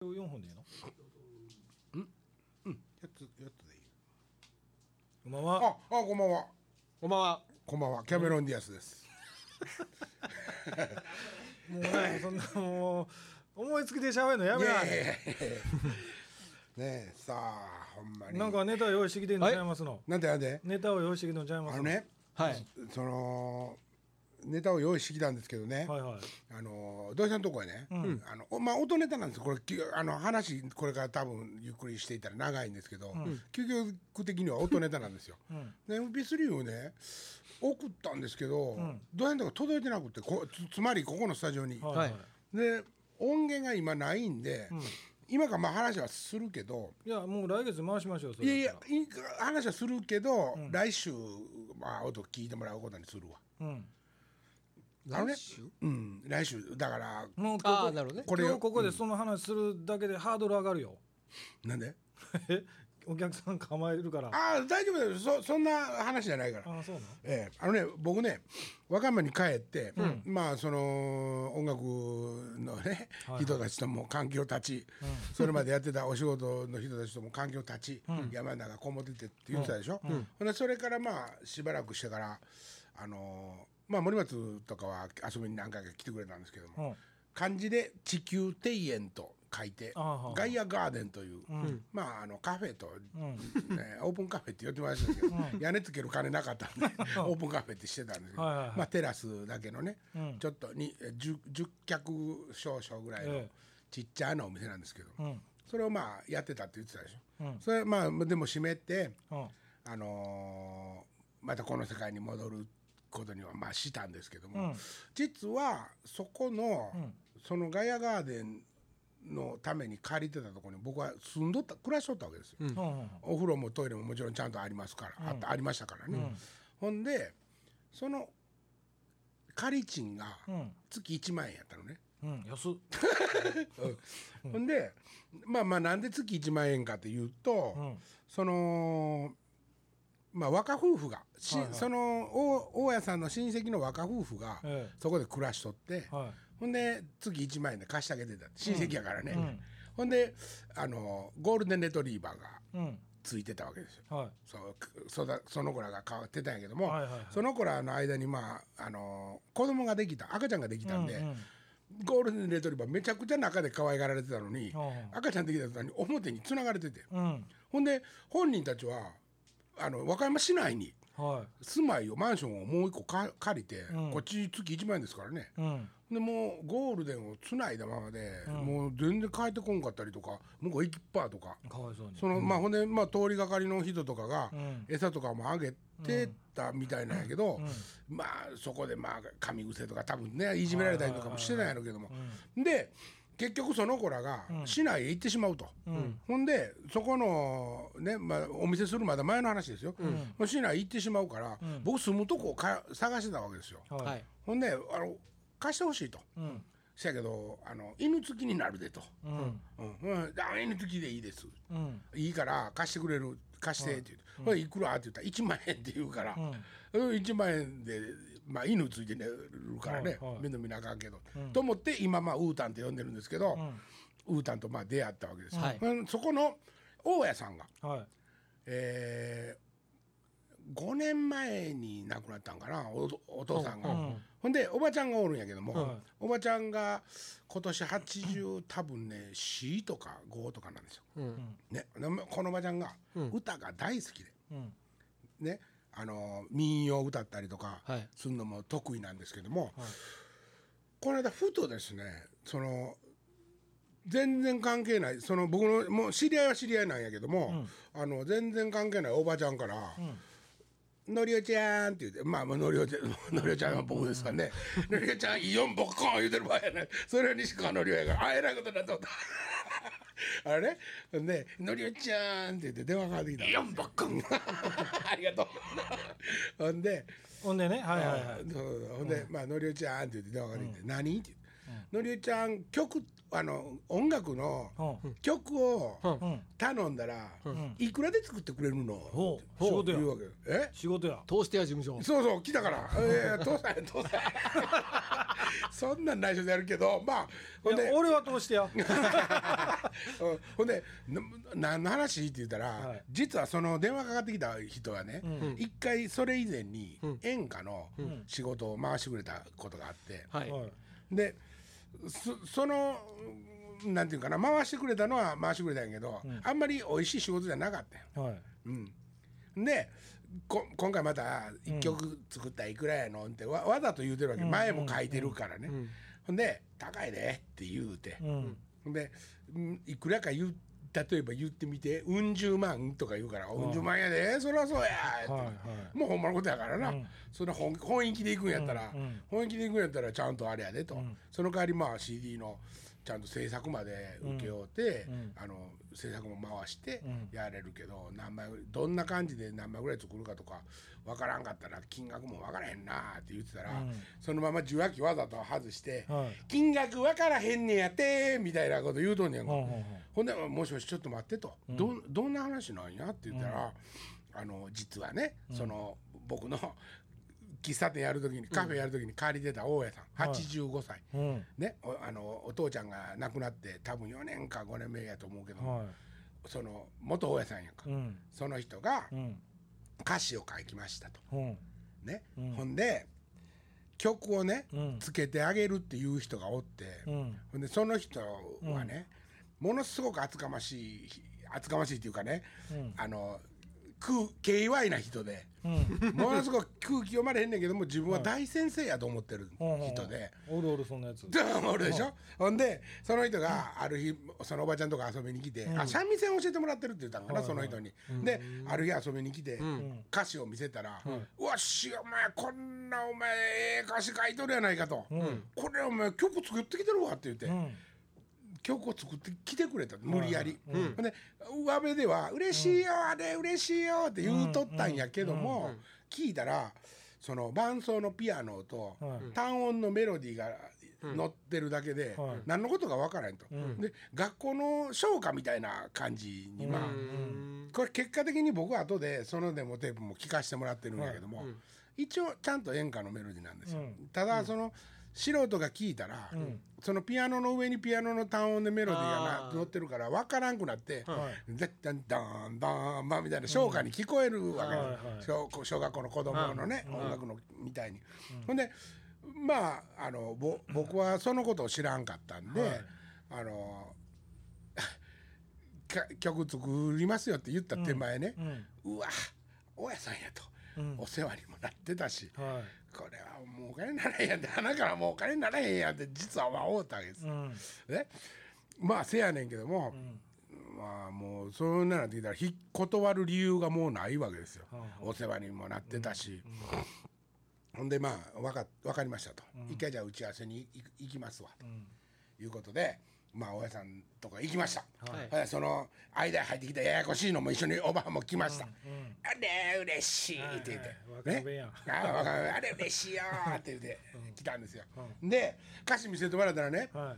4本でいいの？やつやつでいい。こんばんは。ああこんばんは。こんばんは。こんばんは。キャメロン・ディアスです。もうねそんなもう思いつきで喋るのやめなねえさあほんまに。なんかネタ用意してきてんのちゃいますの。なんでなんで？ネタを用意してきてんのちゃいますあのねはい。そのネタを用意してきたんですけどね、はいはい。あの土井さんのとこへね、あのまあ音ネタなんです。これきあの話これから多分ゆっくりしていたら長いんですけど、究極的には音ネタなんですよ。で MP3 をね送ったんですけど、土井さんのとこ届いてなくてこつつまりここのスタジオに。はいはい。で音源が今ないんで、今からまあ話はするけどいやもう来月回しましょうそいやいや話はするけど、来週、まあ、音聞いてもらうことにするわ。らうんあのね？来週？うん、来週。だからもうここああ、なるほどね。これ今日ここでその話するだけでハードル上がるよ。なんで？え？お客さん構えるから。あああ大丈夫だよ。そそんな話じゃないから。あそうなの？ええ、あのね僕ね和歌山に帰って、まあその音楽のね、はい人たちとも関係を断ち、それまでやってたお仕事の人たちとも関係を断ち、山の中こもっててって言ってたでしょ、ほんでそれからまあしばらくしてからあのーまあ森松とかは遊びに何回か来てくれたんですけども、うん。漢字で「地球庭園」と書いてガイアガーデンという、まああのカフェと、ね、オープンカフェって言ってましたけど、屋根つける金なかったんでオープンカフェってしてたんですけど、まあ、テラスだけのね、ん。ちょっとに 10, 10客少々ぐらいのええ。ちっちゃなお店なんですけど、ん。それをまあやってたって言ってたでしょ、うん。それまあでも閉めて、うん。あのーまたこの世界に戻ることにはまあしたんですけども、うん。実はそこの、そのガイアガーデンのために借りてたところに僕は住んどった暮らしとったわけですよ、うん。うんお風呂もトイレももちろんちゃんとありますから、あったありましたからね、ほんでその借り賃がうん。月1万円やったのね、うん。安っ。ほんでまあまあなんで月1万円かっていうと、うん。そのまあ若夫婦が、しはいはい。その大大家さんの親戚の若夫婦がええ。そこで暮らしとって、はい。ほんで月1万円で貸してあげてた。親戚やからね、うん。ほんであのゴールデンレトリーバーがうん。ついてたわけですよ。はい。そうそだその子らが変わってたんやけども、はいはいはい。その子らの間にまああの子供ができた赤ちゃんができたんで、うんうん。ゴールデンレトリバーめちゃくちゃ中で可愛がられてたのに、はあ赤ちゃんできた途端に表に繋がれてて、うん。ほんで本人たちはあの和歌山市内には住まいをマンションをもう一個か借りて、うん。こっち月1万円ですからね。いうん。でもうゴールデンをつないだままで、もう全然帰ってこんかったりとか向こう行きっぱとか。その、まあほんで、まあ、通りがかりの人とかが、ん。餌とかもあげてたみたいなんやけど、まあそこでまあ噛み癖とか多分ねいじめられたりとかもしてないやろうけども、で結局その子らが市内へ行ってしまうと、ほんでそこのね、まあ、お見せするまだ前の話ですよ、もう市内行ってしまうから、僕住むとこをか探してたわけですよ。はい。はい。ほんであの貸してほしいと。うん。せやけどあの犬付きになるでと、うん。うん。うん、あ犬付きでいいです。うん。いいから貸してくれる貸してって言って「ほらいくら?」って言ったら1万円って言うから、うん、1万円で、まあ、犬ついて寝るからね、はいはい。面倒見なあかんけど、と思って今まあウータンって呼んでるんですけど、ウータンとまあ出会ったわけですよ、はい。うんそこの大家さんが、はい。えー、5年前に亡くなったんかなおお父さんが、ほんでおばちゃんがおるんやけども、はい。おばちゃんが今年80多分ね C とか5とかなんですよ。ね、このおばちゃんが歌が大好きで、うん。ね、あの民謡を歌ったりとかはい。するのも得意なんですけども、この間ふとですねその全然関係ないその僕のもう知り合いは知り合いなんやけども、あの全然関係ないおばちゃんから「のりおちゃん」って言ってまあまあのりおちゃんのりおちゃんは僕ですからね「のりおちゃんイオンボッコン」言うてる場合やないそれは西川のりおやからあえらいことになっておった。あれ？ねで「のりおちゃん」って言って電話かかってきた「イオンボッコン」ありがとう。ほんでほんでねはいはいはい。ほんで、まあ、のりおちゃんって言って電話かかってきて、何？って言って、のりおちゃん曲あの音楽のうん。曲を頼んだら、ん。いくらで作ってくれるの？ほう。って仕事や。言うわけえ？仕事や。通してや事務所。そうそう来たから「ええ父さんや父さん」そんなん内緒でやるけどまあほんで俺は通してや。うん。ほんでな何の話って言ったら、はい。実はその電話かかってきた人がねうん。一、回それ以前にうん。演歌のん。仕事を回してくれたことがあって、はい。はい。でそそのなんていうかな回してくれたのは回してくれたんやけど、うん。あんまり美味しい仕事じゃなかったよ。はい。うん、でこ今回また一曲作ったらいくらやのってわわざと言うてるわけ、うん。前も書いてるからね、うん。ほんで「高いで」って言うて、うん。ほんでうんいくらか言う例えば言ってみて「うん十万」とか言うから「うん。十万やでそりゃそうや」もうほんまのことやからな、うん。その本本意気でいくんやったら、本意気でいくんやったらちゃんとあれやでと、うん。その代わりまあ CD のちゃんと制作まで請け負うて、うん。あの制作も回してうん。やれるけど、何枚どんな感じで何枚ぐらい作るかとか分からんかったら金額も分からへんなって言ってたら、うん。そのまま受話器わざと外して、はい。金額分からへんねやってみたいなこと言うとんねやんか、ほんで「もしもしちょっと待って」と「どんどんな話なんや?」って言ったら、あの実はね、その僕の喫茶店やる時にカフェやる時に借りてた大家さん、はい。85歳。ううん。ね、おあのお父ちゃんが亡くなって多分4年か5年目やと思うけど、はその元大家さんやんか、いうん。その人がうん。歌詞を書きましたと、うん。ね。うん。ほんで曲をね、うん。つけてあげるっていう人がおって、うん。ほんでその人はね、ものすごく厚かましい厚かましいっていうかね、うん。あの空 KY な人でうん。ものすごく空気読まれへんねんけども自分は大先生やと思ってる人で。おるおるそんなやつ。おるでしょ、ほんでその人がある日そのおばちゃんとか遊びに来て、あ三味線教えてもらってるって言ったんかな、はいその人に、である日遊びに来て、ん。歌詞を見せたら「うわっしお前こんなお前ええ歌詞書いとるやないか」と「ん。これお前曲作ってきてるわ」って言って、うん曲を作ってきてくれた無理やり、はいほんで上辺では「嬉しいよあれ嬉しいよ」って言うとったんやけども、聞いたらその伴奏のピアノとはい。単音のメロディーが乗ってるだけで、はい。何のことか分からへんと、ん。で学校の唱歌みたいな感じにまあ、うん。これ結果的に僕は後でそのデモテープも聞かせてもらってるんやけども、一応ちゃんと演歌のメロディーなんですよ、うん。ただその素人が聞いたら、ん。そのピアノの上にピアノの単音でメロディーが乗ってるから分からんくなってはい「ダッダンダンダンバン」みたいな唱歌に聞こえるわけ、はい。はい。小小学校の子供のね、音楽のみたいに。ほんでまああのぼ僕はそのことを知らんかったんで、はい。あの か曲作りますよって言った手前ね、うん。うわ大家さんやと、うん。お世話にもなってたし、はこれはもうお金にならへんやんって鼻からもうお金にならへんやんって実はまあ思ったわけです、いうん。ね。まあせやねんけども、まあもうそうなってきたらひ断る理由がもうないわけですよ、お世話にもなってたし、ほんでまあわかわかりましたと、一回じゃあ打ち合わせに行きますわとん。いうことでまあ大家さんとか行きました、はい。はいその間に入ってきたややこしいのも一緒におばあも来ました、あれ嬉しいって言って、はいはいはい。若部やん。あわかるあれ嬉しいよーって言って来たんですよ、で歌詞見せてもらったらねは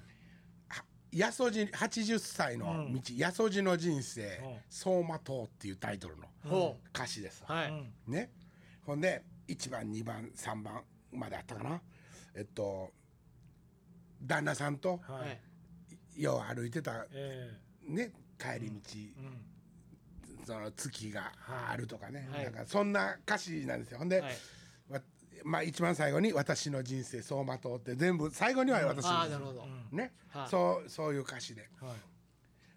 い「やそじ80歳の道、やそじの人生、ん。走馬灯」っていうタイトルのほ歌詞です、ね。ほんで1番2番3番まであったかな。えっと旦那さんとははいいよう歩いてたえね帰り道、えうん。その月があるとかね、はい。なんかそんな歌詞なんですよ。ほんで、はい。わまあ一番最後に「私の人生走馬灯」って全部最後には私の人生ああなるほど。ね、はい。そうそういう歌詞で。は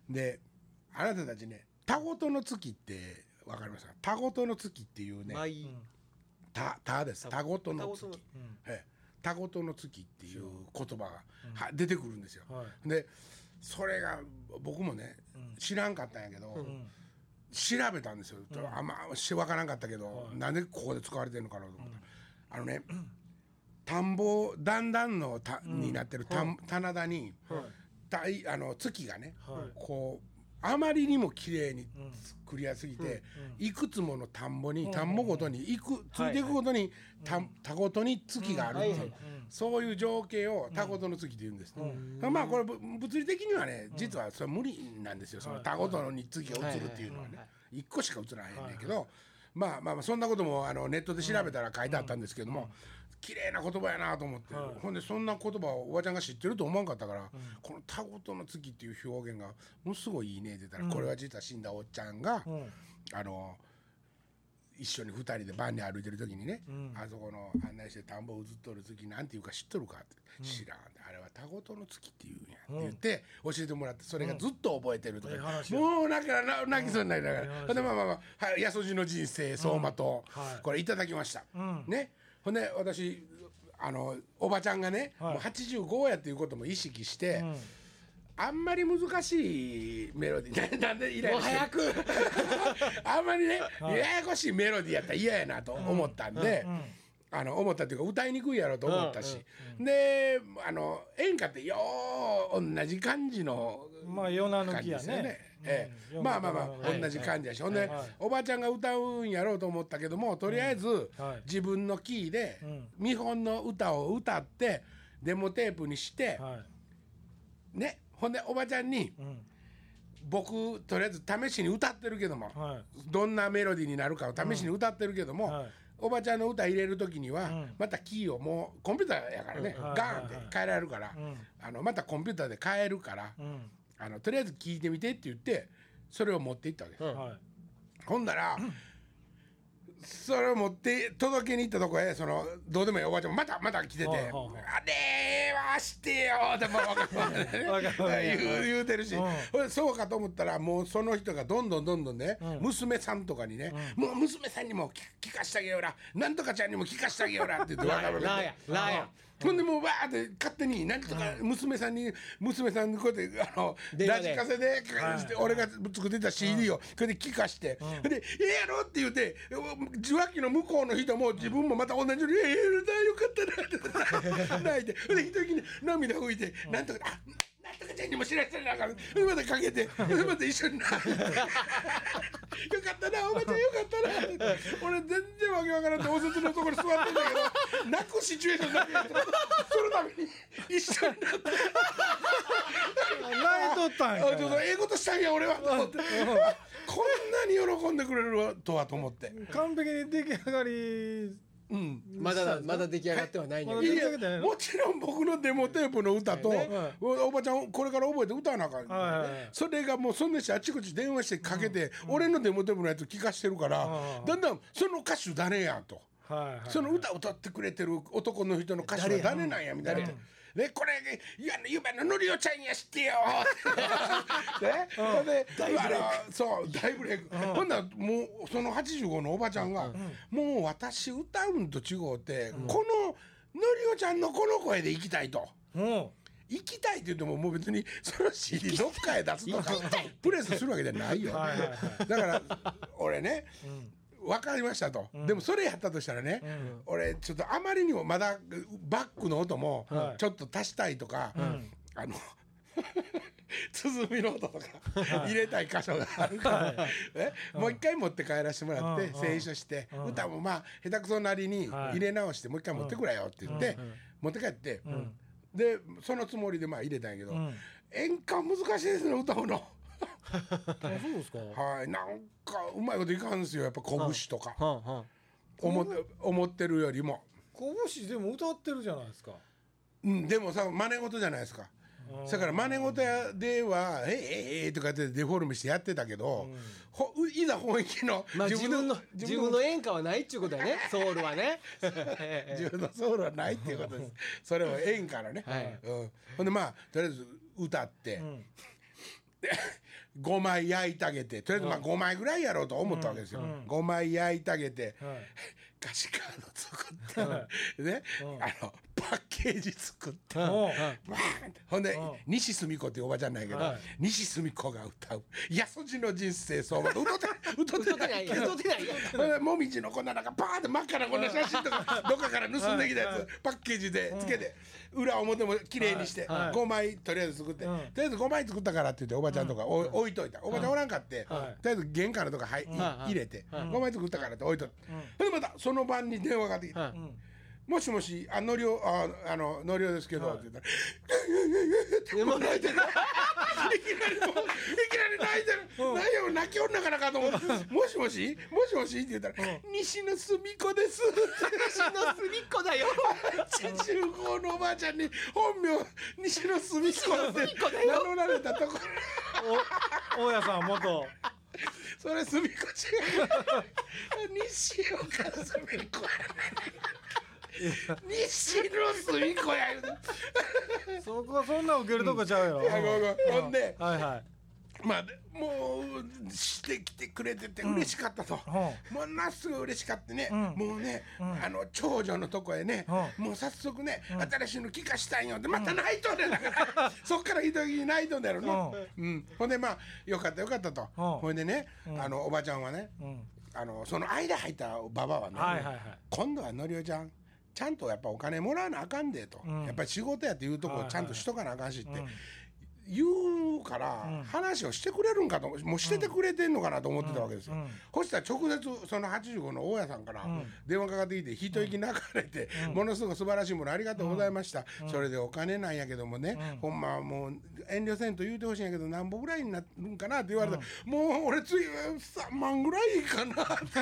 い。であなたたちね「たごとの月」ってわかりますか「たごとの月」っていうねまあいい「た」たです「たごとの月。たごとの」ええたごとの月」っていう言葉が、は出てくるんですよ。はい。でそれが僕もね、知らんかったんやけど、ん。調べたんですよ、あん。まし分からんかったけど、なんでここで使われてるのかなと思った、あのね田んぼ段々のた、になってる田棚田に、たいあの月がね、はい。こあまりにも綺麗に作りやすぎて、いくつもの田んぼに田んぼごとにいくついていくごとに田田ごとに月があるっていう、そういう情景を田ごとの月って言うんです、まあこれぶ物理的にはね実はそれ無理なんですよ。その田ごとに月が映るっていうのはね。一個しか映らへんねんけど、まあまあまあそんなこともあのネットで調べたら書いてあったんですけども、綺麗な言葉やなと思って、ほんでそんな言葉をおばちゃんが知ってると思わんかったから、この「田ごとの月」っていう表現がものすごいいいねって言ったら、これは実は死んだおっちゃんが、あの一緒に二人で番に歩いてる時にね、あそこの案内して田んぼ映っとる月なんていうか知っとるかって、知らんあれは田ごとの月っていうんやって言って教えてもらってそれがずっと覚えてるとか、もうなんかな泣きそうになりながら、ほんでまあまあまあ、はい、安次の人生走馬灯、はい。これいただきました、ん。ねほんで私あのおばちゃんがね、はい。もう85やっていうことも意識して、ん。あんまり難しいメロディーな なんでイライラして早く。あんまりね、ややこしいメロディーやったら嫌やなと思ったんで、あの思ったっていうか歌いにくいやろと思ったし、であの演歌ってよう同じ感じのまあ夜な抜感きやね。じですよね。ええ。うん。まあまあまあ、はい同じ感じやし、ほんで、はい。おばちゃんが歌うんやろうと思ったけどもとりあえず、はい。自分のキーで、ん。見本の歌を歌ってデモテープにして、はい。ねほんでおばちゃんに、ん。僕とりあえず試しに歌ってるけども、はい。どんなメロディーになるかを試しに歌ってるけども、はい。おばちゃんの歌入れる時には、ん。またキーをもうコンピューターやからね、ガーンって変えられるから、ん。あのまたコンピューターで変えるから、うんあのとりあえず聞いてみてって言ってそれを持っていったわけです、ほんなら、それを持って届けに行ったとこへそのどうでもいいおばちゃんもまたまた来てて「はあれはしてよ」っても う言う言うてるし、そうかと思ったらもうその人がどんどんどんどんね、娘さんとかにね、もう娘さんにも聞聞かしてあげようらなんとかちゃんにも聞かしてあげようらって言ってラ分かるーやラーやほんでもうわーって勝手に何とか娘さんに娘さんにこうやってあのラジカセでして俺が作ってた CD をこれで聞かしてで「ええやろ?」って言って受話器の向こうの人も自分もまた同じように「ええよかったな」って泣いて。で一時に涙拭いて「なんとかあなんとかちゃんにも知らせなあかん」またかけてまた一緒にな よかったなおばちゃんよかったな俺全然わけわからんってお説のところに座ってんだけど泣くシチュエーションだけどそのために一緒になって。泣いとったんあやちょっとええことしたんや俺はと思って。こんなに喜んでくれるとはと思って。完璧に出来上がりうん。まだまだ出来上がってはないんだけど。もちろん僕のデモテープの歌と、はい。おおばちゃんこれから覚えて歌わなあかん、はいはいはい。それがもうそんなしあちこち電話してかけて、俺のデモテープのやつ聞かしてるから、うんだんだんその歌手誰やと。はいはいその歌を歌ってくれてる男の人の歌手は誰なんやみたいな。ね、これいやゆばののりおちゃんや知ってよ。ね、ほん。であのそう大ブレイク、ほんならもうその85のおばちゃんが、もう私歌うんと違うて、こののりおちゃんのこの声で行きたいと。も行きたいって言ってももう別にその CD どっかへ出すとかプレスするわけじゃないよ。はいはいはだから俺ね分かりましたと、でもそれやったとしたらね、俺ちょっとあまりにもまだバックの音もはい。ちょっと足したいとか、あの 鼓の音とか入れたい箇所があるから、えもう一回持って帰らせてもらってうん。清書して歌もまあ下手くそなりに入れ直してもう一回持ってくれよって言って持って帰ってでそのつもりでまあ入れたんやけどん。演歌難しいですね歌うの。あそうですか。はい、なんかうまいこといかんですよ。やっぱ拳とか、はんはん思って思ってるよりも、拳でも歌ってるじゃないですか。うん、でもさ真似事じゃないですか。だから真似事やでは「ええええとかってデフォルメしてやってたけど、ほいざ本気のまあ自分の自分の演歌はないっちゅうことだね。ソウルはね。自分のソウルはないっていうことです。それは演歌のね、はい。うん、ほんでまあとりあえず歌って、ん。で 5枚焼いてあげて。とりあえずまあ5枚ぐらいやろうと思ったわけですよ、5枚焼いてあげて、はい歌詞カード作って、ね、うん。あのパッケージ作って、おうわーって。ほんで、うん。西澄子っていうおばちゃんなんやけど、はい。西澄子が歌う「やそじの人生相場」歌って歌ってない。歌ってないほんでもみじのこんななんかバーって真っ赤なこんな写真とかどっかから盗んできたやつパッケージでつけて裏表も綺麗にしてはい。5枚とりあえず作ってうん。とりあえず5枚作ったからって言っておばちゃんとかお置いといた。おばちゃんおらんかってとはい。りあえず玄関のとか入れてはい5枚作ったからって置いといて。うん。ほんでまたその晩に電話がかかってきてはいうんもしもし、あ、のりお、あ、あの、のりおですけど、はいって言ったら。でも泣いてるいきなりもう、いきなり泣いてる。何や、泣きおんなかなかと思って。もしもし、もしもしって言ったら、西野すみ子です。西野隅っこだよ中高のおばあちゃんに、本名、西野すみ子って名乗られたところ。お大家さん元 それすみ子違う。西岡すみ子やね。西野すみ子や。そこそんな受けるとこちゃうよ、いやごめんごめんほんではいはいまあでもうしてきてくれてて嬉しかったと、うものすごい嬉しかったね、うん。もうね、ん。あの長女のとこへね、うもう早速ね、新しいの聞かしたいよってまた泣いとんねん。だから、そっから一時泣いとんだろの、うん。ほんでまあよかったよかったと、うん。ほんでね、うん。あのおばちゃんはねうん。あのその間入ったババアはね、今度はのりおちゃんちゃんとやっぱお金もらわなあかんでと、うん。やっぱり仕事やっていうとこをちゃんとしとかなあかんしって、うん言うからうん。話をしてくれるんかともうしててくれてんのかなと思ってたわけですよ。うん。うん。そしたら直接その85の大家さんからん。電話かかってきて一息流れて、ものすごく素晴らしいものありがとうございました、それでお金なんやけどもね、ほんまはもう遠慮せんと言うてほしいんやけど何ぼぐらいになるんかなって言われたら、もう俺つい3万ぐらいかなって。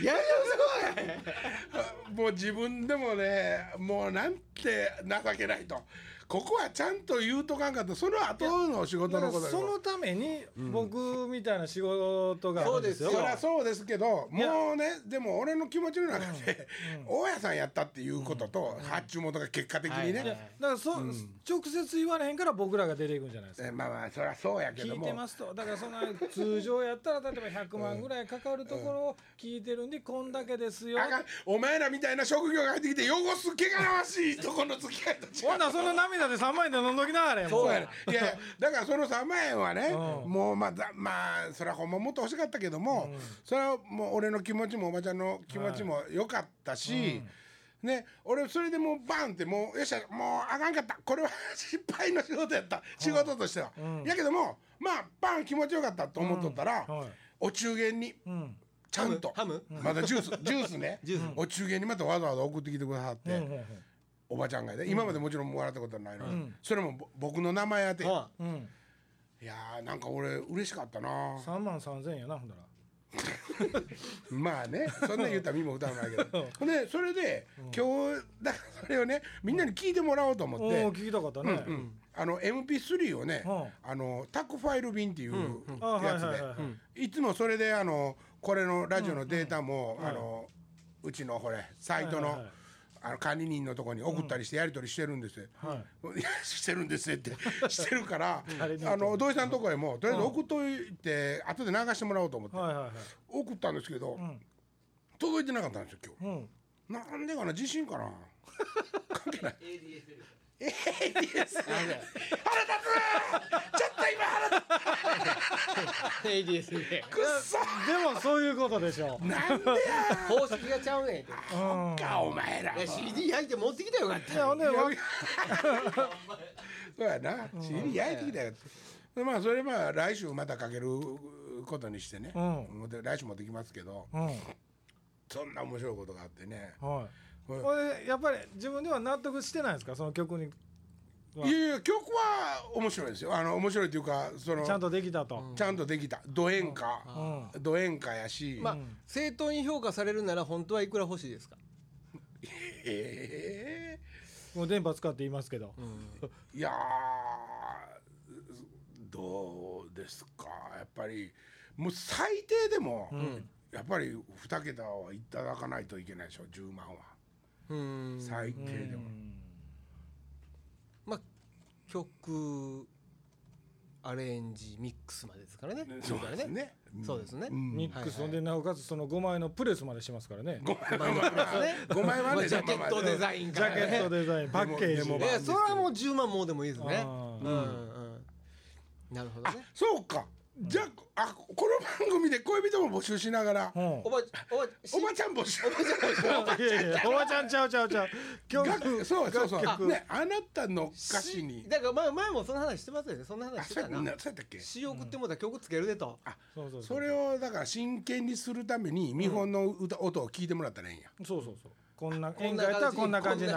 い やいやすもう自分でもねもうなんて情けないと。ここはちゃんと言うとかんかとその後の仕事のことらそのために僕みたいな仕事があるんですよ。そりゃそうですけどもうねでも俺の気持ちの中で、大家さんやったっていうことと、発注元が結果的にね、はい。いやだからそ、直接言われへんから僕らが出ていくんじゃないですか。えまあまあそりゃそうやけども。聞いてますと。だからそんな通常やったら例えば100万ぐらいかかるところを聞いてるんでこんだけですよ。お前らみたいな職業が入ってきて汚す汚らわしいとこの付き合いと違う。ほんならその涙で3万円で飲んどきながらもそうやね。いやだからその3万円はね、うん。もうまあだまあそれはほんまもっと欲しかったけども、それはもう俺の気持ちもおばちゃんの気持ちも良かったし、ね俺それでもうバンってもうよっしゃもうあかんかった。これは失敗の仕事やった。仕事としては、うん。やけどもまあバン気持ちよかったと思っとったら、うん。はい。お中元にうん。ちゃんと。ハム？まだジュースジュースね。お中元にまたわざわざ送ってきてくださって、うんうんおばちゃんがね今までもちろんもらったことはないのに、うん。それもぼ僕の名前当て、はうんうん。いやーなんか俺嬉しかったな。3万3000円やなほんだら。まあねそんな言うたら身も蓋もないけど。ほんでそれで、今日だからそれをねみんなに聞いてもらおうと思って、おお聞きたかったね。うんあの MP3 をね、うん。あのタクファイル便っていうあはいやつではいはいはいい。つもそれであのこれのラジオのデータも、あのうちのこれサイトの,、はいはいはいあの管理人のところに送ったりしてやり取りしてるんです。よ。はい。いやしてるんですって。してるからあの土井さんのとこへもとりあえず送っといて後で流してもらおうと思って。はいはいはい。送ったんですけど、ん。届いてなかったんですよ今うん。日なんでかな地震かな？関係ない。ADS 腹立つ！ちょっと今腹立 ADS でつくっそでもそういうことでしょう。なんでや方式がちゃうねんて。うん。かお前ら。いや CD 焼いて持ってきたらよかったいやほんでわ そうやな。CD 焼いてきたやつでまあそれまあ来週またかけることにしてね、うん。で来週持ってきますけど。うん。そんな面白いことがあってね。はい。うん。これやっぱり自分では納得してないですか？その曲にいやいや曲は面白いですよ。あの面白いっていうかそのちゃんとできたと。ちゃんとできた。ド演歌、うド演歌やし、まあ正当に評価されるなら本当はいくら欲しいですか？えもう電波使って言いますけど。ー いやーどうですか？やっぱりもう最低でも、やっぱり2桁はいただかないといけないでしょ10万は。うん。最低でも、まあ曲アレンジミックスまでですからね。そうですね。そうですね、ん。ミックス、でなおかつその5枚のプレスまでしますからね。ご枚5枚はねジャケットデザインからねジャケットデザインパッケージでもいやそれはもう10万もうでもいいですねうんうんなるほどねそうかじゃああこの番組で恋人も募集しながら。うん。おばおばおばちゃん募集。いやいやおばちゃんちゃうちゃうちゃう。曲楽そうそうそうねあなたの歌詞に。だから前前もその話してますよね。そんなあ話してたな。そうやった。っけ？詩送ってもうたら曲つけるでと。そうそうそれをだから真剣にするために見本の歌音を聞いてもらったらいいんや。そうそうそうこんな演歌やったらな感じこんな感じに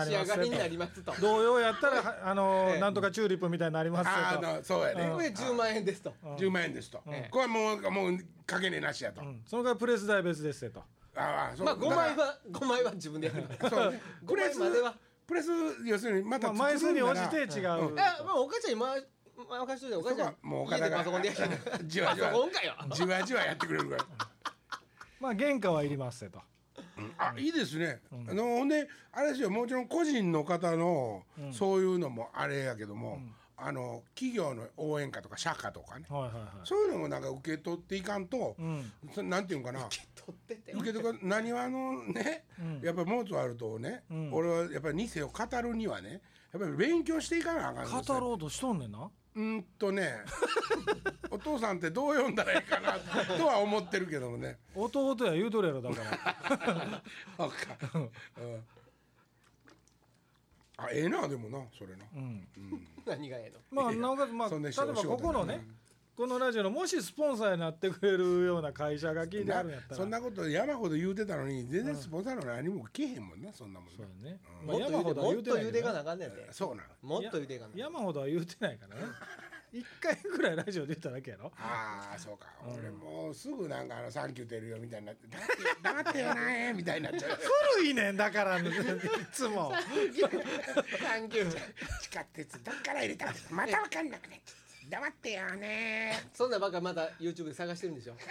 なりますと。と同様やったら はあのええ。なんとかチューリップみたいになりますあよとのそうやね。これ10万円ですと。10万円ですと。ええこれはもうもうかけねなしやと。うん。その代わりプレス代別ですよと。ああそう。まあ5だから枚は5枚は自分でやります。そう。ね5枚までは。プレス要するにまたまあ枚数に応じて違う。ういやまあお母ちゃん今任しといてお母ちゃんもうお家で方がパソコンでやる。じわじわ。じわじわやってくれるから。まあ原価はいりますよとあいいですね、あのほんであれですよ。もちろん個人の方の、そういうのもあれやけども、あの企業の応援歌とか社歌とかね。はいはいはい。そういうのもなんか受け取っていかんと、うん。そなんていうんかな。取ってて。受け取る何はあのね、やっぱりモーツァルトをね、ん。俺はやっぱり2世を語るにはねやっぱり勉強していかなあかん語ろうとしとんねんなうんとね お父さんってどう読んだらいいかなとは思ってるけどもね。弟や言うとるやろだから。そうか、うん、あええなでもなそれな、うん。何がええまあなおかつまあ例えばここのねこのラジオのもしスポンサーになってくれるような会社が聞いてあるんやったら。そんなこと山ほど言うてたのに全然スポンサーの何も来えへんもんなそんなもん。なそうやね、のもっと言うてまあ山ほどはもっと言うていかな。あかんねん。てそうなのもっと言うていかな。山ほどは言うてないからね。一回ぐらいラジオで言っただけやろ。ああそうか、俺もうすぐなんかあの「サンキューてるよ」みたいになって「黙って黙ってよなー」みたいになっちゃう古いねんだから。いつも。サンキュー。地下鉄どっから入れたまたわかんなくね黙ってよね。そんなばっかまだ YouTube で探してるんでしょ？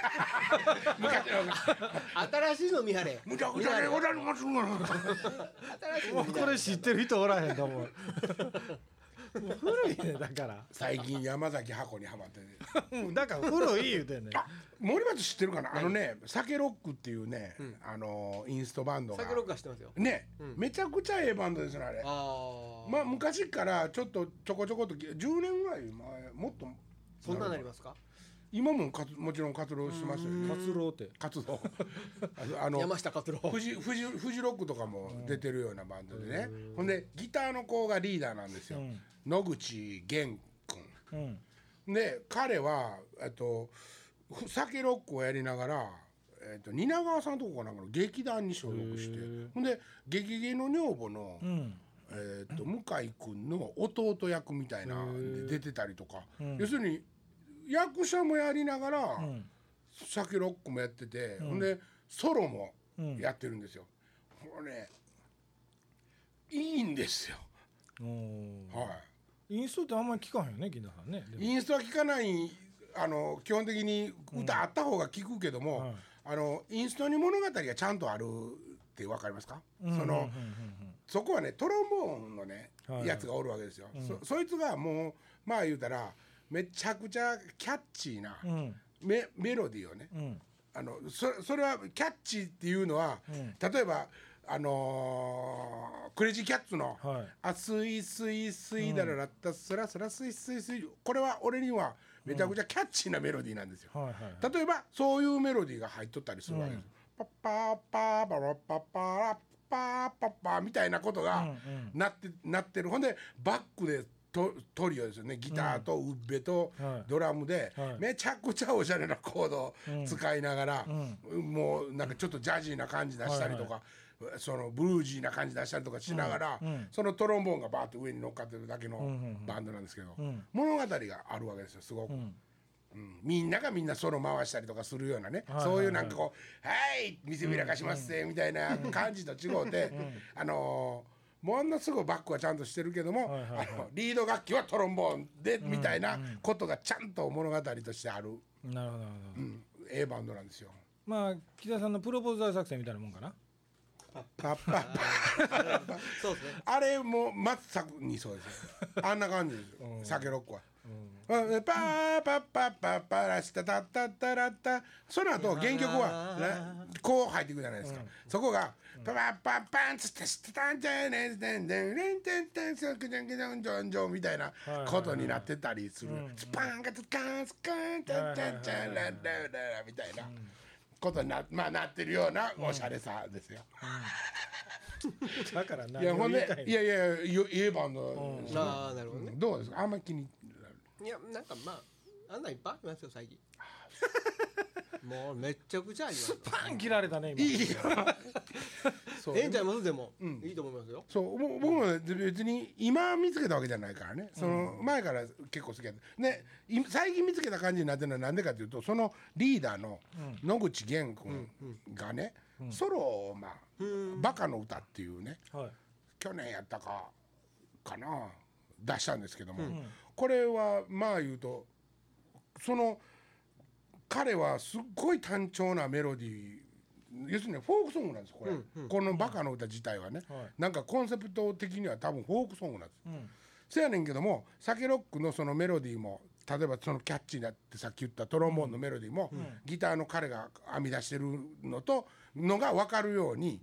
新しいの見はれ。むちゃくちゃでございますが新しいもうこれ知ってる人おらへんと思うもう古いねんだから。最近山崎箱にはまってねうんだから古い言うてんねん。あ森松知ってるかな？あのね酒ロックっていうね、あのインストバンドが。酒ロックは知ってますよ。ね、めちゃくちゃええバンドですねあれ。ああまあ昔からちょっとちょこちょこと10年ぐらい前もっと。そんななりますか？今もかつもちろん活動してますよね。活動って。活動。あの山下達郎フジフジフジロックとかも出てるようなバンドでね、ほんでギターの子がリーダーなんですよ、うん。野口玄うん。君で彼はえっとふ酒ロックをやりながら、えっと、蜷川さんとこかなんかの劇団に所属して。ほんで「ゲゲゲの女房の」うん。えー、と向井君の弟役みたいなで出てたりとか、要するに役者もやりながら、ん。酒ロックもやってて、ほんでソロもやってるんですよ。これねいいんですよ。はインストってあんまり聞かへんよね金田さんね。インストは聞かないあの基本的に歌あった方が聞くけども、はい。あのインストに物語がちゃんとあるって分かりますか、その、そこはねトロンボーンのね、はい。はいやつがおるわけですよ、そそいつがもうまあ言うたらめちゃくちゃキャッチーなうん。メ,、メロディーをね。うん。あのそそれはキャッチーっていうのは、例えばあのークレイジーキャッツのはい「あすいすいすいだららったスラスラすいすいすい」これは俺にはめちゃくちゃキャッチーなメロディーなんですよ。はいはい例えばそういうメロディーが入っとったりするわけです。パッパーパーパラッパッパーパーパッパーみたいなことがなって,、なってる。ほんでバックでトトリオですよね。ギターとウッベとはい。ドラムで、はい。めちゃくちゃおしゃれなコードを使いながら、もうなんかちょっとジャジーな感じ出したりとか。そのブルージーな感じ出したりとかしながら、そのトロンボーンがバーッと上に乗っかってるだけのバンドなんですけど、物語があるわけですよすごく。うん。みんながみんなソロ回したりとかするようなね、はいそういうなんかこう「はい見せびらかしますぜ」みたいな感じと違うて、あのーものすごいバックはちゃんとしてるけども、あのリード楽器はトロンボーンで、みたいなことがちゃんと物語としてある、なるほどなるほど。うん、ええバンドなんですよ。まあ木田さんのプロポーズ大作戦みたいなもんかな。パッパッパッそうですねあれも松作にそうですよあんな感じですよ、酒ロックは。パーパーパッパッパラスタタッタッタラッタ。その後原曲はなこう入っていくじゃないですか、そこがパパッパッパンツタスタタンテンレンテンテンレンテンテンソクジョンジョンジョンジョンみたいなことになってたりするスパンガツカンスカンタンタンチャンランランランみたいなことにな,、まあ、なってるようなおしゃれさですよ。だから何いやほんでいやいやよ言えばの、ああなるほどねどうですかあんま気にいやなんかまああんなんいっぱいありますよ最近。もうめっちゃくちゃありますパン切られたね今。いいよ。そう。ええんちゃいますでも、いいと思いますよ。そうぼ僕も別に今見つけたわけじゃないからね。その前から結構好きやった。ねい最近見つけた感じになってるのはなんでかというとそのリーダーの野口源君がね、ソロをまあ「バカの歌」っていうねはい。去年やったかかな出したんですけども、これはまあ言うとその彼はすっごい単調なメロディー要するにフォークソングなんですこれ、この「バカの歌」自体はね、はい。なんかコンセプト的には多分フォークソングなんです、ん。せやねんけどもサケロックのそのメロディーも例えばそのキャッチーなってさっき言ったトロンボーンのメロディーも、ギターの彼が編み出してるのとのが分かるように、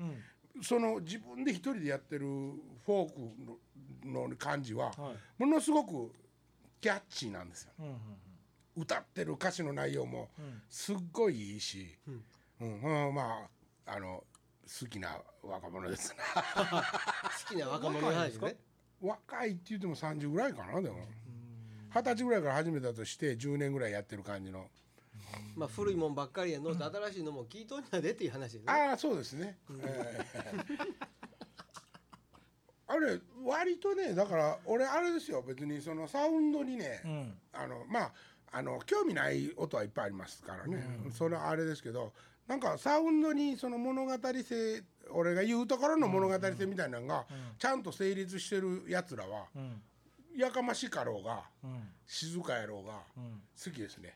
その自分で一人でやってるフォークのの感じは、はものすごくキャッチーなんですよ。うんうん歌ってる歌詞の内容もすっごいいいし、うん。うん。まああの好きな若者ですね 好きな若者なんですね若いって言っても30ぐらいかなでも。二十歳ぐらいから始めたとして10年ぐらいやってる感じの。まあ古いもんばっかりやのって新しいのも聞いとんやでっていう話ですね。ああそうですね、ええあれ割とねだから俺あれですよ別にそのサウンドにね、ん。あのまああの興味ない音はいっぱいありますからね、それはあれですけどなんかサウンドにその物語性俺が言うところの物語性みたいなのがちゃんと成立してるやつらは、ん。やかましかろうがうん。静かやろうがん。好きですね。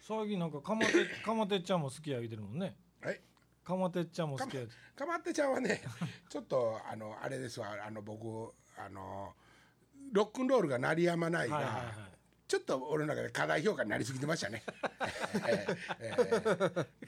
最近なんかかまてかまてっちゃんも好きや言うてるもんね。はいかまてっちゃんも好きやかまってちゃんはね ちょっとあのあれですわ。あの僕あのロックンロールが鳴りやまないが、はいはいはい。ちょっと俺の中で過大評価になりすぎてましたね。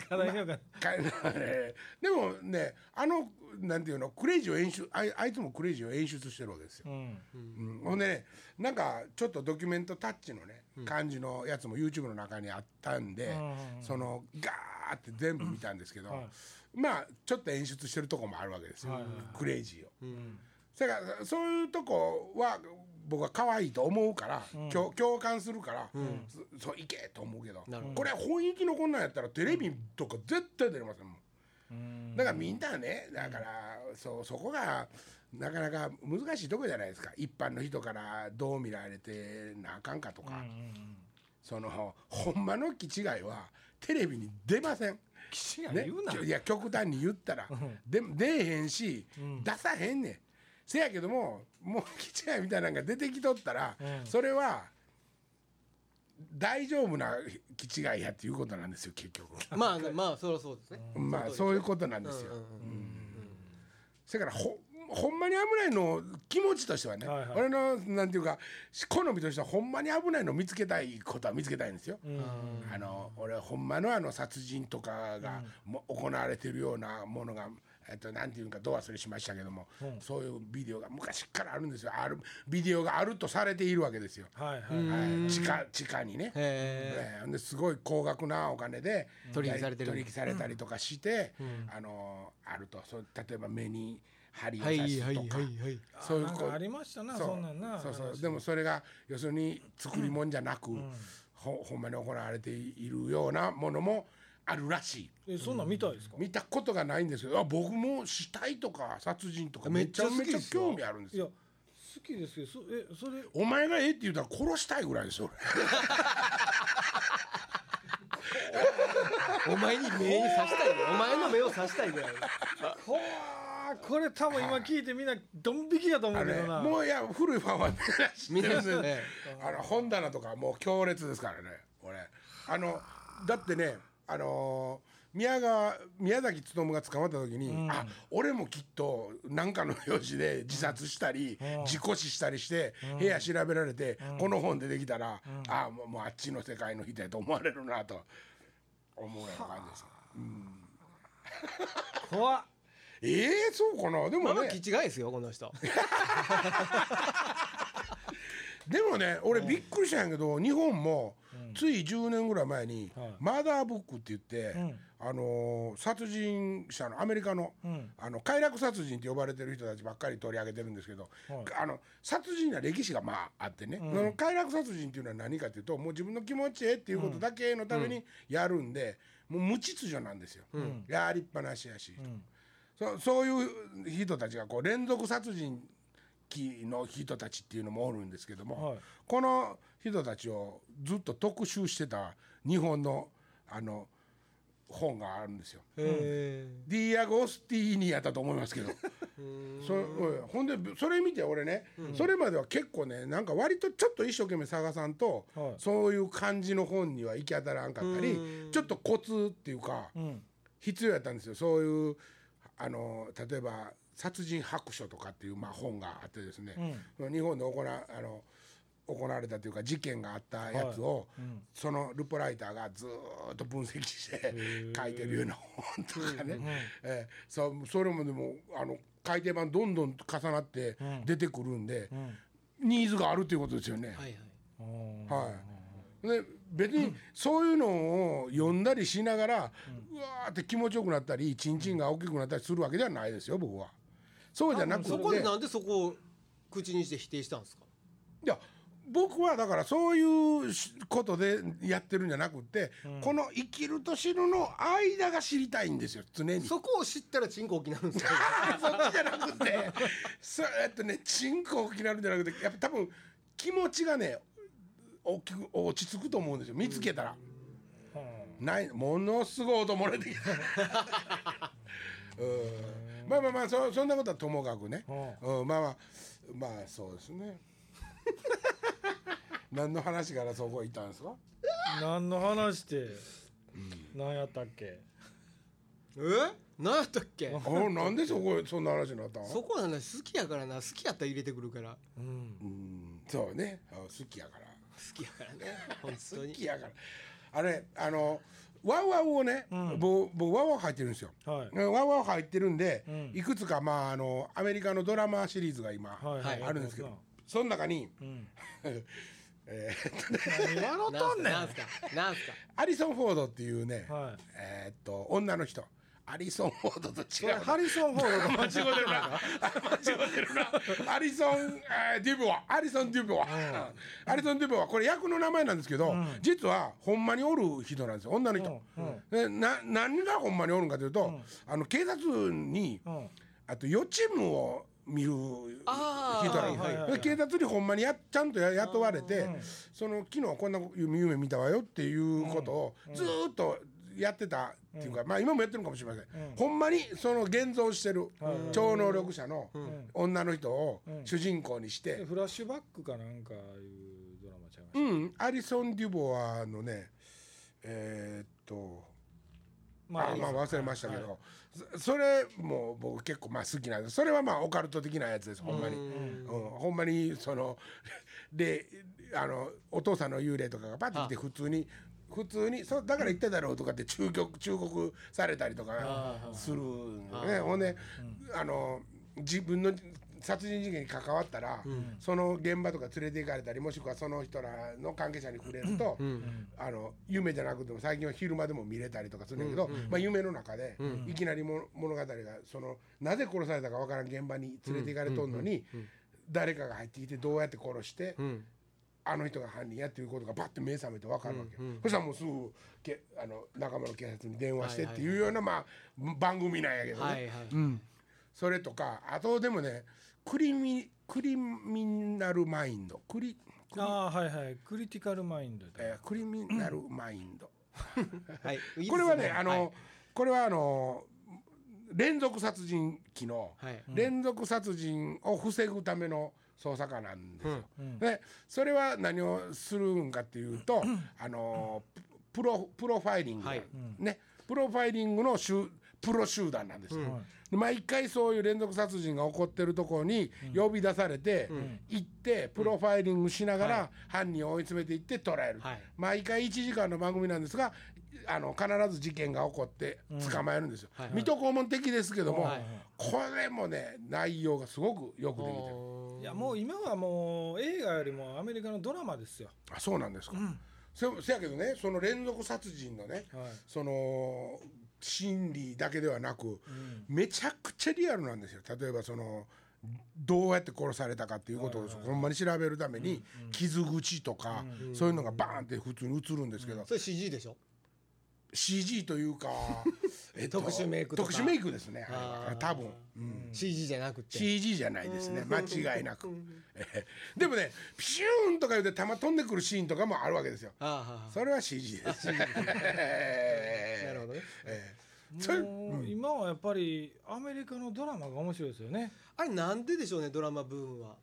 課題評価。かえー でもねあのなんていうのクレイジーを演出あいあいつもクレイジーを演出してるわけですよ。うん。うん。ほんでねなんかちょっとドキュメントタッチのね、感じのやつも YouTube の中にあったんで、うんそのガーって全部見たんですけど、はい。まあちょっと演出してるとこもあるわけですよ、クレイジーを。だからそういうとこは僕は可愛いと思うから、共共感するから、そそういけと思うけどこれ本気のこんなんやったらテレビとか絶対出れませんもん。うん。だからみんなねだからそうそこがなかなか難しいとこじゃないですか。一般の人からどう見られてなあかんかとか、そのほんまの気違いはテレビに出ません。岸がね。言うな、いや極端に言ったら。で出えへんし、出さへんねん。せやけどももう気違いみたいなのが出てきとったら、うん。それは大丈夫な気違いやっていうことなんですよ結局。まあまあそりゃそうですね。まあそういうことなんですよ。うん。うん。それからほほんまに危ないの気持ちとしてはね、はいはい。俺のなんていうか好みとしてはほんまに危ないの見つけたいことは見つけたいんですよ。うん。あの俺ほんまのあの殺人とかがも行われてるようなものが、えっと、なんていうかど忘れしましたけども、うん。そういうビデオが昔からあるんですよ。あるビデオがあるとされているわけですよ、はいはいはい、地下地下にね。へええーですごい高額なお金で取引されてる。取引されたりとかして、あのあると。そう例えば目に針をはい刺すとか、はいはいはいそういうこありましたなそう。そんなんな。そうそう。話でもそれが要するに作り物じゃなく、ほほんまに行われているようなものもあるらしい。えそんなん見たいですか？見たことがないんですけどあ僕も死体とか殺人とかめちゃめちゃ興味あるんですいやよ好きですけどそえそれ。お前がええって言ったら殺したいぐらいですよ。お前に目に刺したい。お前の目を刺したいぐらい。ほーこれ多分今聞いてみんなドン引きだと思うけどな。もういや古いファンはみんなね。あの本棚とかもう強烈ですからね俺あのだってねあのー宮川宮崎勉が捕まった時に、うん。あ俺もきっと何かの用事で自殺したり、うん。事故死したりして、うん。部屋調べられて、うん。この本出てきたら、ん。あもうもうあっちの世界の人やと思われるなと思うような感じです。怖っええそうかな？でもね。まあまあ気違いですよこの人。でもね俺びっくりしたんやけど日本もうん。つい10年ぐらい前にはい「マーダーブック」って言って、うん。あのー殺人者のアメリカのうん。あの快楽殺人って呼ばれてる人たちばっかり取り上げてるんですけど、はい。あの殺人には歴史がまああってね、うん。快楽殺人っていうのは何かっていうともう自分の気持ちええっていうことだけのためにやるんで、もう無秩序なんですよ、ん。やりっぱなしやし、うんそそういう人たちがこう連続殺人鬼の人たちっていうのもおるんですけども、はい。この人たちをずっと特集してた日本のあの本があるんですよ。へディアゴスティーニやったと思いますけど。え そうんほんでそれ見て俺ね、それまでは結構ねなんか割とちょっと一生懸命探さんと、はい。そういう感じの本には行き当たらんかったり、うん。ちょっとコツっていうか、うん。必要やったんですよ。そういうあの例えば「殺人白書」とかっていう、まあ、本があってですね、日本で行わあの行われたというか事件があったやつを、うん。そのルポライターがずーっと分析して書いてるような 本とかね、えーそれもでもあの改訂版どんどん重なってうん。出てくるんで、うん。ニーズがあるということですよね。はいはい。うんはい、で別にそういうのを読んだりしながら、うわーって気持ちよくなったりチンチンが大きくなったりするわけではないですよ僕は。そうじゃなくてそこでなんでそこを口にして否定したんですか？いや僕はだからそういうしことでやってるんじゃなくて、この生きると死ぬの間が知りたいんですよ常に。そこを知ったらチンコ大きなるんですか？そっちじゃなくてそうやってねチンコ大きくなるんじゃなくてやっぱ多分気持ちがね大きく落ち着くと思うんですよ。見つけたら。ないものすごい音漏れてきた。うん。まあまあまあそそんなことはともかくね、うん、まあまあまあそうですね。何の話からそこ行ったんですか？何の話って何やったっけ？え？何やったっけ？あなんでそこそんな話になったの？そこはね好きやからな。好きやったら入れてくるから。うん。うん。そうね。あ好きやから。好きやからね。本当好にきやから。あれあのワウワウをね、うん。僕僕ワウワウ入ってるんですよ。はい。ワウワウ入ってるんで、うん。いくつかまああのアメリカのドラマシリーズが今、はいはい。あるんですけどその中に、うん。えー何笑とんねん。なんすか？なんすか？アリソン・フォードっていうね、はい。えーっと女の人アリソン・フォードと違うハリソン・フォードが 間違間違ってるな。間違ってるな。アリソン、えーデュボアアリソン・デュボア、アリソン・デュボアこれ役の名前なんですけど、うん。実はほんまにおる人なんですよ女の人、うん。うん。でな何がほんまにおるんかというと、あの警察にうん。あと予知夢を見る人なんです、は警察にほんまにやちゃんとや雇われて、うん。その昨日こんな夢見たわよっていうことをずーっとやってたっていうか、まあ今もやってるかもしれません、うん。ほんまにその現像してるはい超能力者のん。女の人をうん。主人公にして。で、フラッシュバックかなんかいうドラマちゃいましうん、アリソン・デュボアのねえーっとたあまあ忘れましたけど、そそれも僕結構まあ好きなんです。それはまあオカルト的なやつですほんまに、うん。ほんまにその であのお父さんの幽霊とかがパッと来て普通に普通にそうだから言ってたろうとかって忠告忠告されたりとかするね。ほんで、あの自分の殺人事件に関わったら、その現場とか連れて行かれたりもしくはその人らの関係者に触れると、あの夢じゃなくても最近は昼間でも見れたりとかするんだけど、まあ、夢の中で、いきなりも物語がそのなぜ殺されたかわからん現場に連れて行かれとんのに、誰かが入ってきてどうやって殺して、うんあの人が犯人やっていうことがバッて目覚めて分かるわけ、そしたらもうすぐけあの仲間の警察に電話してっていうような、まあ、番組なんやけどね、はいはいうん、それとかあとでもねクリミクリミナルマインド。クリクリ,、ああはいはい。クリティカルマインドでえークリミナルマインド、はい。これはねあの、はい。これはあの連続殺人鬼の、はい。連続殺人を防ぐための捜査官なんですよ。うん。でそれは何をするんかっていうと、あのププロプロファイリング、はい。ね。プロファイリングの集プロ集団なんですよ、で毎回そういう連続殺人が起こってるところに呼び出されて、行ってプロファイリングしながら犯人を追い詰めていって捕らえる、はい。毎回1時間の番組なんですがあの必ず事件が起こって捕まえるんですよ、はいはい。水戸黄門的ですけども、はいこれもね内容がすごくよくできてる。いやもう今はもう映画よりもアメリカのドラマですよ。あそうなんですか、せせやけどねその連続殺人のね、はい。その心理だけではなく、めちゃくちゃリアルなんですよ。例えばそのどうやって殺されたかっていうことをほんまに調べるために傷口とか、そういうのがバーンって普通に映るんですけど、それ CG でしょ？CG というか、えっと特殊メイクとか。特殊メイクですね。あれはあー。多分、うん、CG じゃなくて。CG じゃないですね。間違いなく、ええでもねピシューンとか言うて弾飛んでくるシーンとかもあるわけですよ。それは CG です。あな なるほどね。ええそれもう今はやっぱりアメリカのドラマが面白いですよね。あれなんででしょうねドラマブームは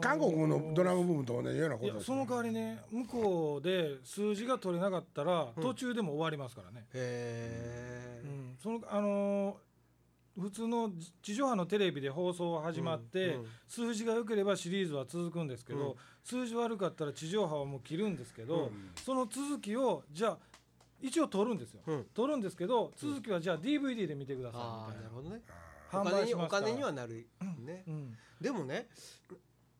韓国のドラマブームと同じようなことです、その代わりね向こうで数字が取れなかったら途中でも終わりますからね。へえうん、そのあのー普通の地上波のテレビで放送始まって、うん。うん。数字が良ければシリーズは続くんですけど、うん。数字悪かったら地上波はもう切るんですけど、その続きをじゃあ一応取るんですよ、うん。取るんですけど続きはじゃあ DVD で見てくださいみたいな。なるほどねお販金にお売しますから金にはなるね。うんでもね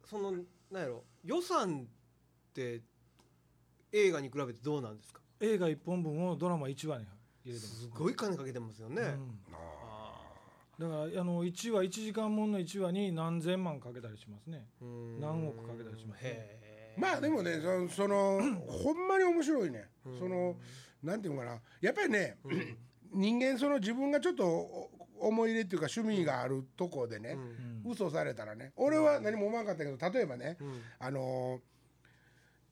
そのなんやろ予算って映画に比べてどうなんですか？映画1本分をドラマ1話に入れてます。すごい金かけてますよね、うん。あだからあの1話1時間もんの1話に何千万かけたりしますね。何億かけたりしますね。へえ。まあでもねそそのほんまに面白いね、そのなんていうのかな。やっぱりね、人間その自分がちょっとお思い入れっていうか趣味があるとこでね、嘘されたらね俺は何も思わなかったけど例えばね、あのー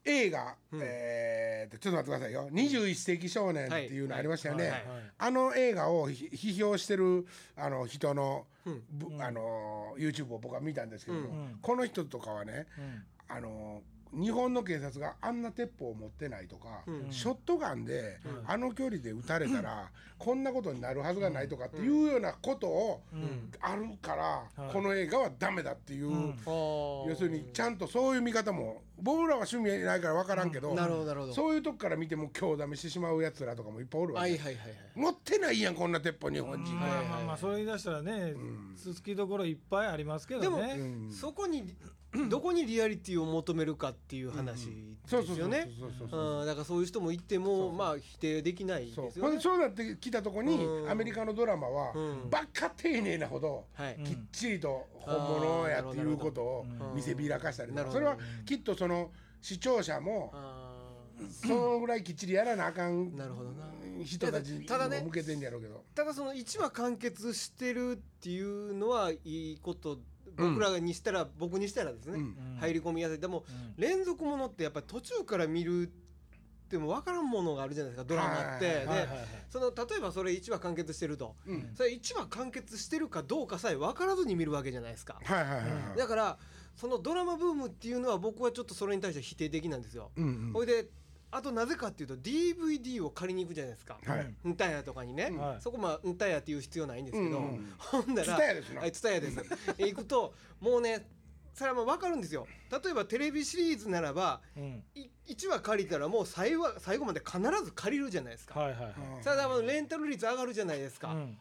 映画、えーとちょっと待ってくださいよ「21世紀少年」っていうのありましたよね、はいはいあの映画をひ批評してるあの人の,ぶ、あの YouTube を僕は見たんですけども、この人とかはね、あの日本の警察があんな鉄砲を持ってないとか、ショットガンで、あの距離で撃たれたら、こんなことになるはずがないとかっていうようなことを、あるから、この映画はダメだっていう、要するにちゃんとそういう見方も僕らは趣味ないから分からんけど、なるほどなるほど。そういうとこから見ても今日ダメしてしまうやつらとかもいっぱいおるわけ、はいはいはいはい。持ってないやんこんな鉄砲日本人。が。まあまあまあそれ言い出したらねつつきどころいっぱいありますけでも、どねそこにどこにリアリティを求めるかっていう話そうそうそうですよねそうそうそう。うん。だからそういう人もいてもまあ否定できないそうですよね。ほんでそうなってきたとこに、うん。アメリカのドラマは、うん。バカ丁寧なほど、はい。きっちりと本物やっていうことを見せびらかしたりとか、なるほど。それはきっとその視聴者もあそのぐらいきっちりやらなあかんーなるほどな。人たちにただねも向けてんやろうけど。ただその1話完結してるっていうのはいいこと僕らにしたら、僕にしたらですね、うん。入り込みやすい。でも、連続ものってやっぱり途中から見るっても分からんものがあるじゃないですかドラマって、はいで、その例えばそれ1話完結してると、うん。それ1話完結してるかどうかさえ分からずに見るわけじゃないですか、はいはいはいはい。だからそのドラマブームっていうのは僕はちょっとそれに対して否定的なんですよ、うんうん。ほいであとなぜかっていうと DVD を借りに行くじゃないですか、はい。ンタヤとかにね、はい。そこまあンタヤっていう必要ないんですけど、うんうんほんだら TSUTAYA ですな。はい TSUTAYA です。え行くともうねそれはもう分かるんですよ。例えばテレビシリーズならばうん。い1話借りたらもう最後最後まで必ず借りるじゃないですか、はいはいはい。それはもうレンタル率上がるじゃないですか、うん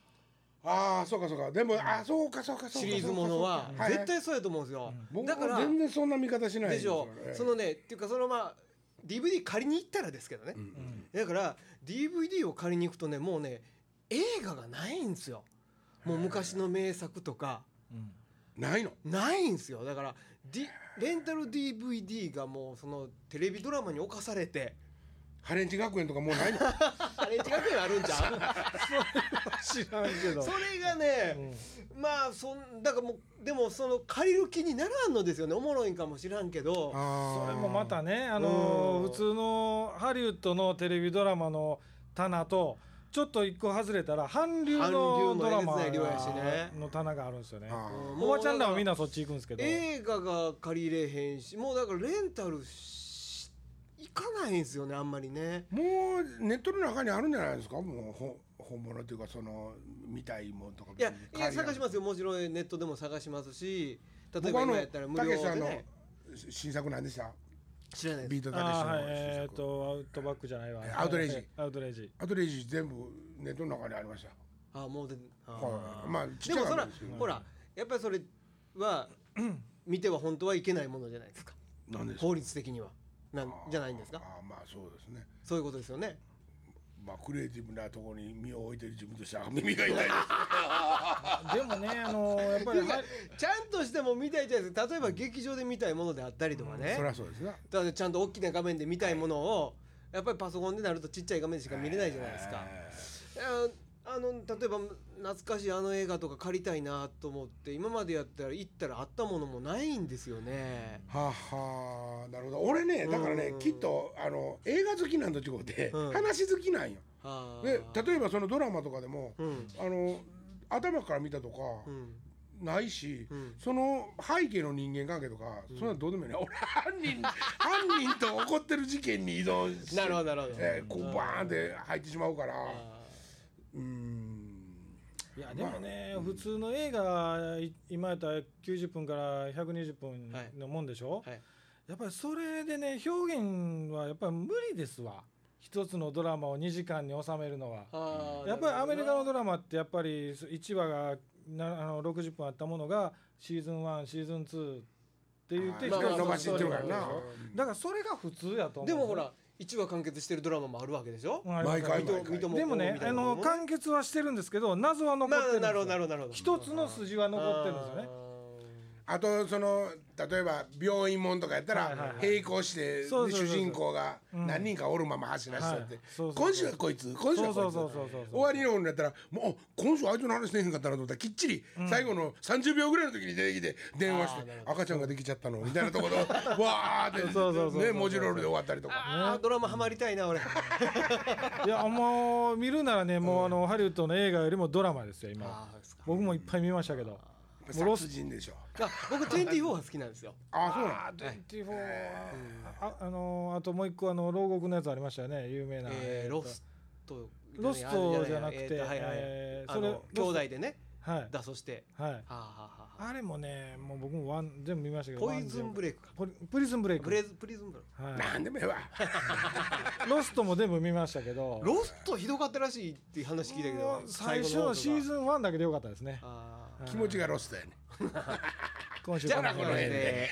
ああそうかそうか。でも、あそうかそうかそうか。シリーズものは絶対そうやと思うんですよ、僕だから全然そんな見方しないでしょそのねっていうかそのまあ DVD 借りに行ったらですけどね、だから DVD を借りに行くとねもうね映画がないんですよ。もう昔の名作とか。ないの？ないんですよ。だから、D、レンタル DVD がもうそのテレビドラマに侵されてハレンチ学園とかもうないのあれ近くにあるんじゃん 知らんけど。それがね、まあそんだからもうでもその借りる気にならんのですよね。おもろいんかもしらんけど。それもまたねあのうん普通のハリウッドのテレビドラマの棚とちょっと一個外れたら韓流のもドラマの棚があるんですよね。おばちゃんらはみんなそっち行くんですけど。映画が借りれへんしもうだからレンタルし行かないんですよねあんまりね。もうネットの中にあるんじゃないですか？もうほ本物っていうかその見たいもんとか。いやいや探しまますよ。もちろんネットでも探しますし例え僕あのば今やったら無料でね。新作なんでした？知らないビートたけしあーはい。の新作。えっとアウトバックじゃないわ。アウトレイジ。アウトレイジ。アトレイジ全部ネットの中にありました。あもうであー。はい。まあちっちゃでもそらほらやっぱりそれは 見ては本当はいけないものじゃないですか。なんですか？法律的にはなんじゃないんですか？あーまあそうですね。そういうことですよね。まあクリエイティブなところに身を置いてる自分としては耳が痛いです。でもねあのやっぱり はちゃんとしても見たいじゃないですか。例えば劇場で見たいものであったりとかね。そりゃそうですねだからちゃんと大きな画面で見たいものをやっぱりパソコンでなるとちっちゃい画面でしか見れないじゃないですか。ああの例えば懐かしいあの映画とか借りたいなと思って今までやったら行ったらあったものもないんですよね。はあはあなるほど。俺ねだからねうんきっとあの映画好きなんと違ってうん。話好きなんよ。はあ。で例えばそのドラマとかでもうん。あの頭から見たとかうん。ないしうん。その背景の人間関係とかそんなのどうでもいいね。俺犯人犯人と起こってる事件に依存してなるほどなるほど。えーこうバーンって入ってしまうからあうーん。いやでもね、普通の映画い今やったら90分から120分のもんでしょ、はい。やっぱりそれでね表現はやっぱり無理ですわ。一つのドラマを2時間に収めるのは。やっぱりアメリカのドララマってやっぱり1話がなあの60分あったものがシーズン1シーズン2って言ってあー一人伸ばしていってるからな。ストーリーがあだからそれが普通やと思う。でもほら一話完結してるドラマもあるわけでしょ？うん毎回。でもねあなの完結はしてるんですけど謎は残まってるんですよ。あなるほどなるほどなるほど。一つの筋は残ってるんですよねあとその例えば病院もんとかやったら並行して主人公がうん。何人かおるまま走らせたって。今週はこいつ今週はこいつ。そうそうそうそうそう終わりの方になったらもうあ今週あいつの話せえへんかったなと思った？らきっちり最後の30秒ぐらいの時に出てきて電話して赤ちゃんができちゃったのみたいなところ わーってね文字ロールで終わったりとか。ああドラマハマりたいな俺。いやもう見るならねもうあのハリウッドの映画よりもドラマですよ今。僕もいっぱい見ましたけど。殺人でしょあ僕24が好きなんですよ。ああそうなの？あー24はああのあともう一個あの牢獄のやつありましたよね。有名な。えー、ロスト。ロストじゃなくてえーとはいはいえーそれあの兄弟でね。はい。だそして。はい。はあはあはああ。れもねもう僕もワン全部見ましたけどポイズンブレイクか。ワン全部ポリプリズンブレイク。ブレイズプリズンブレイク。はなんでもええわ。い、ロストも全部見ましたけど。ロストひどかったらしいっていう話聞いたけどもう最初のシーズンン1だけでよかったですね。あー。気持ちがロストやね今週じゃあこの辺で。